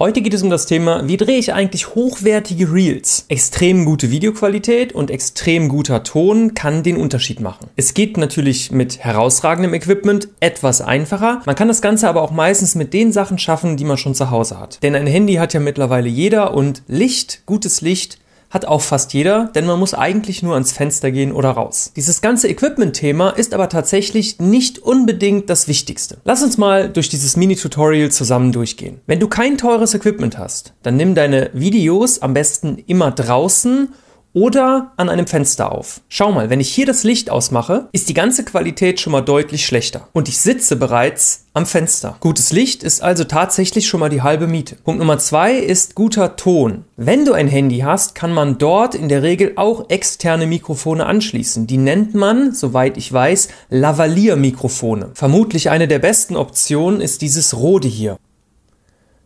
Heute geht es um das Thema, wie drehe ich eigentlich hochwertige Reels? Extrem gute Videoqualität und extrem guter Ton kann den Unterschied machen. Es geht natürlich mit herausragendem Equipment etwas einfacher. Man kann das Ganze aber auch meistens mit den Sachen schaffen, die man schon zu Hause hat. Denn ein Handy hat ja mittlerweile jeder und Licht, gutes Licht, hat auch fast jeder, denn man muss eigentlich nur ans Fenster gehen oder raus. Dieses ganze Equipment-Thema ist aber tatsächlich nicht unbedingt das Wichtigste. Lass uns mal durch dieses Mini-Tutorial zusammen durchgehen. Wenn du kein teures Equipment hast, dann nimm deine Videos am besten immer draußen oder an einem Fenster auf. Schau mal, wenn ich hier das Licht ausmache, ist die ganze Qualität schon mal deutlich schlechter. Und ich sitze bereits am Fenster. Gutes Licht ist also tatsächlich schon mal die halbe Miete. Punkt Nummer zwei ist guter Ton. Wenn du ein Handy hast, kann man dort in der Regel auch externe Mikrofone anschließen. Die nennt man, soweit ich weiß, Lavalier-Mikrofone. Vermutlich eine der besten Optionen ist dieses Rode hier.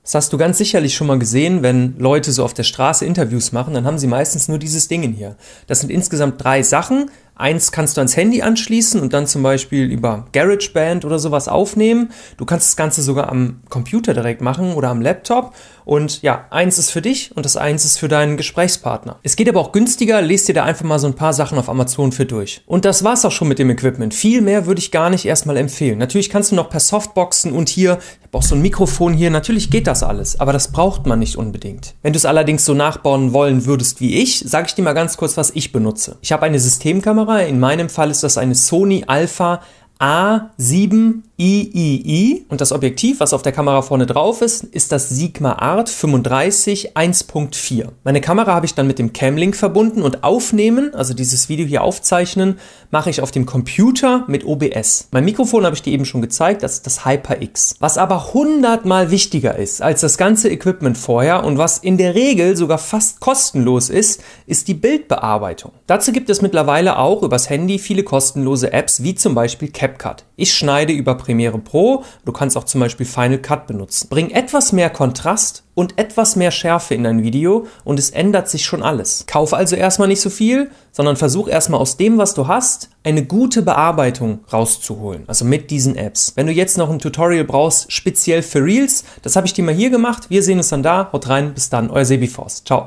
Das hast du ganz sicherlich schon mal gesehen, wenn Leute so auf der Straße Interviews machen, dann haben sie meistens nur dieses Ding hier. Das sind insgesamt drei Sachen. Eins kannst du ans Handy anschließen und dann zum Beispiel über GarageBand oder sowas aufnehmen. Du kannst das Ganze sogar am Computer direkt machen oder am Laptop. Und ja, eins ist für dich und das eins ist für deinen Gesprächspartner. Es geht aber auch günstiger. Lest dir da einfach mal so ein paar Sachen auf Amazon für durch. Und das war's auch schon mit dem Equipment. Viel mehr würde ich gar nicht erstmal empfehlen. Natürlich kannst du noch per Softboxen und hier, ich habe auch so ein Mikrofon hier. Natürlich geht das alles, aber das braucht man nicht unbedingt. Wenn du es allerdings so nachbauen wollen würdest wie ich, sage ich dir mal ganz kurz, was ich benutze. Ich habe eine Systemkamera Kamera. In meinem Fall ist das eine Sony Alpha A7 III und das Objektiv, was auf der Kamera vorne drauf ist, ist das Sigma Art 35 1.4. Meine Kamera habe ich dann mit dem Camlink verbunden und aufnehmen, also dieses Video hier aufzeichnen, mache ich auf dem Computer mit OBS. Mein Mikrofon habe ich dir eben schon gezeigt, das ist das HyperX. Was aber hundertmal wichtiger ist als das ganze Equipment vorher und was in der Regel sogar fast kostenlos ist, ist die Bildbearbeitung. Dazu gibt es mittlerweile auch übers Handy viele kostenlose Apps, wie zum Beispiel CapCut. Ich schneide über Premiere Pro. Du kannst auch zum Beispiel Final Cut benutzen. Bring etwas mehr Kontrast und etwas mehr Schärfe in dein Video und es ändert sich schon alles. Kauf also erstmal nicht so viel, sondern versuch erstmal aus dem, was du hast, eine gute Bearbeitung rauszuholen. Also mit diesen Apps. Wenn du jetzt noch ein Tutorial brauchst, speziell für Reels, das habe ich dir mal hier gemacht. Wir sehen uns dann da. Haut rein, bis dann, euer Sebi Force. Ciao.